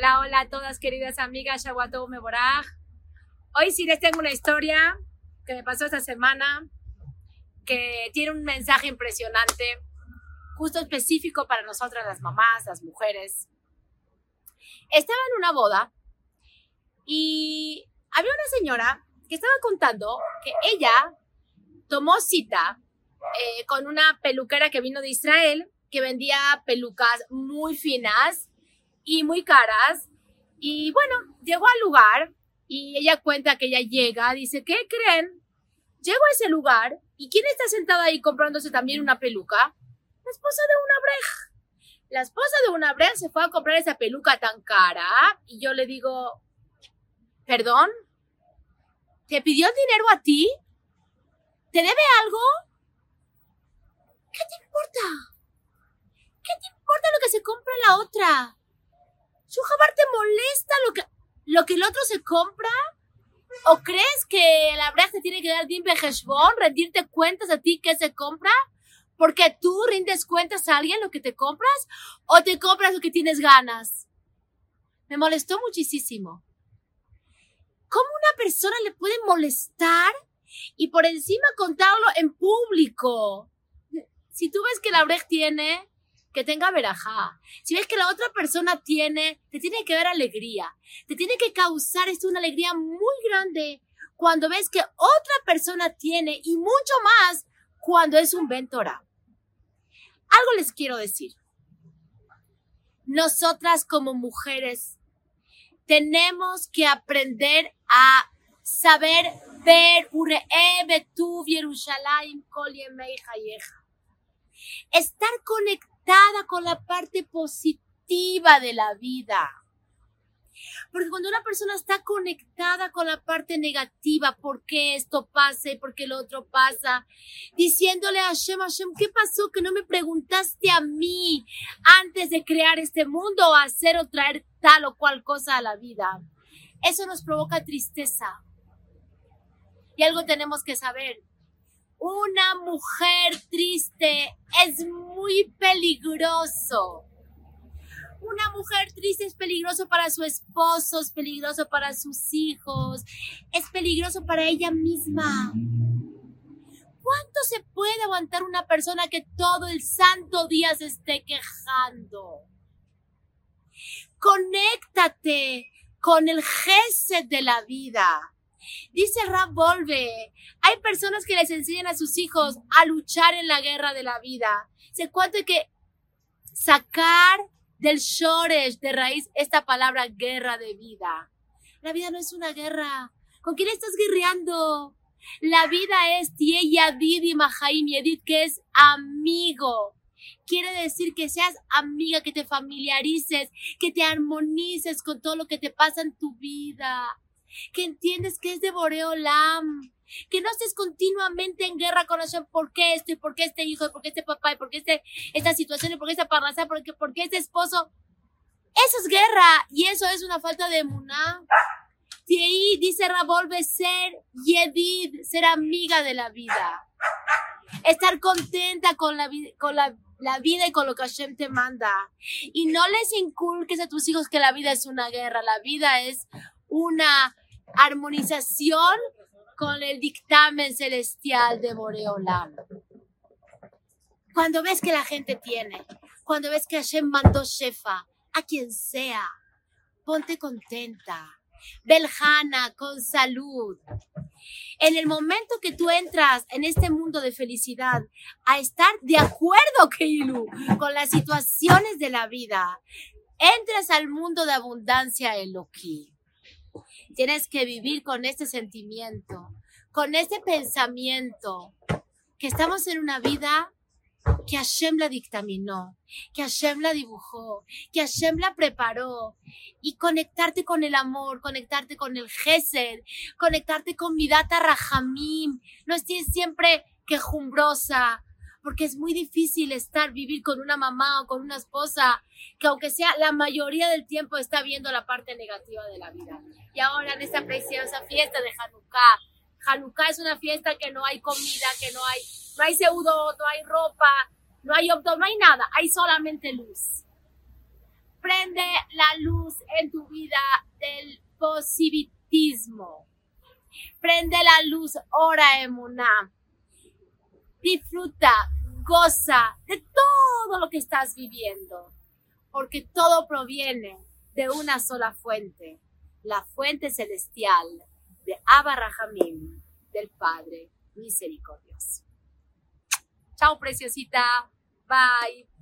Hola, hola a todas queridas amigas, Shawatou Meboraj. Hoy sí les tengo una historia que me pasó esta semana que tiene un mensaje impresionante, justo específico para nosotras las mamás, las mujeres. Estaba en una boda y había una señora que estaba contando que ella tomó cita eh, con una peluquera que vino de Israel que vendía pelucas muy finas y muy caras. Y bueno, llegó al lugar y ella cuenta que ella llega, dice, ¿qué creen? Llego a ese lugar y ¿quién está sentada ahí comprándose también una peluca? La esposa de una breja. La esposa de una breja se fue a comprar esa peluca tan cara y yo le digo, ¿perdón? ¿Te pidió dinero a ti? ¿Te debe algo? ¿Qué te importa? ¿Qué te importa lo que se compra la otra? Jabar te molesta lo que, lo que el otro se compra? ¿O crees que la verdad te tiene que dar din heshbon, rendirte cuentas a ti que se compra? Porque tú rindes cuentas a alguien lo que te compras o te compras lo que tienes ganas. Me molestó muchísimo. ¿Cómo una persona le puede molestar y por encima contarlo en público? Si tú ves que la brecha tiene que tenga verajá. Si ves que la otra persona tiene, te tiene que dar alegría. Te tiene que causar esto una alegría muy grande cuando ves que otra persona tiene y mucho más cuando es un ventora. Algo les quiero decir. Nosotras como mujeres tenemos que aprender a saber ver Estar conectados con la parte positiva de la vida. Porque cuando una persona está conectada con la parte negativa, ¿por qué esto pasa y por qué lo otro pasa? Diciéndole a Hashem, Hashem, ¿qué pasó que no me preguntaste a mí antes de crear este mundo o hacer o traer tal o cual cosa a la vida? Eso nos provoca tristeza. Y algo tenemos que saber. Una mujer triste es muy peligroso. Una mujer triste es peligroso para su esposo, es peligroso para sus hijos, es peligroso para ella misma. ¿Cuánto se puede aguantar una persona que todo el santo día se esté quejando? Conéctate con el gesed de la vida. Dice Rab Volve, hay personas que les enseñan a sus hijos a luchar en la guerra de la vida. Se cuenta que sacar del shoresh, de raíz, esta palabra guerra de vida. La vida no es una guerra. ¿Con quién estás guerreando? La vida es Yadid y Mahaim Yedid, que es amigo. Quiere decir que seas amiga, que te familiarices, que te armonices con todo lo que te pasa en tu vida que entiendes que es de Boreolam, que no estés continuamente en guerra con Hashem, ¿por qué esto? ¿Y por qué este hijo? ¿Y por qué este papá? ¿Y por qué este, esta situación? ¿Y por qué esta parraza? ¿Por qué, por este esposo? Eso es guerra y eso es una falta de emuná. Y ahí dice Ravolve ser Yedid, ser amiga de la vida. Estar contenta con la, con la, la vida y con lo que Hashem te manda. Y no les inculques a tus hijos que la vida es una guerra. La vida es una armonización con el dictamen celestial de Boreolam. Cuando ves que la gente tiene, cuando ves que Hashem mandó Shefa a quien sea, ponte contenta. Beljana, con salud. En el momento que tú entras en este mundo de felicidad, a estar de acuerdo, Keilu, con las situaciones de la vida, entras al mundo de abundancia Elohim. Tienes que vivir con este sentimiento, con este pensamiento, que estamos en una vida que Hashem la dictaminó, que Hashem la dibujó, que Hashem la preparó. Y conectarte con el amor, conectarte con el Gesed, conectarte con mi data Rahamim. No estés siempre quejumbrosa, porque es muy difícil estar, vivir con una mamá o con una esposa que aunque sea la mayoría del tiempo está viendo la parte negativa de la vida. Y ahora en esta preciosa fiesta de Hanukkah, Hanukkah es una fiesta que no hay comida, que no hay, no hay seudo, no hay ropa, no hay no hay nada, hay solamente luz. Prende la luz en tu vida del positivismo. Prende la luz, ora emuná. Disfruta, goza de todo lo que estás viviendo, porque todo proviene de una sola fuente, la fuente celestial de Abba Rahamim, del Padre misericordioso. Chao, preciosita. Bye.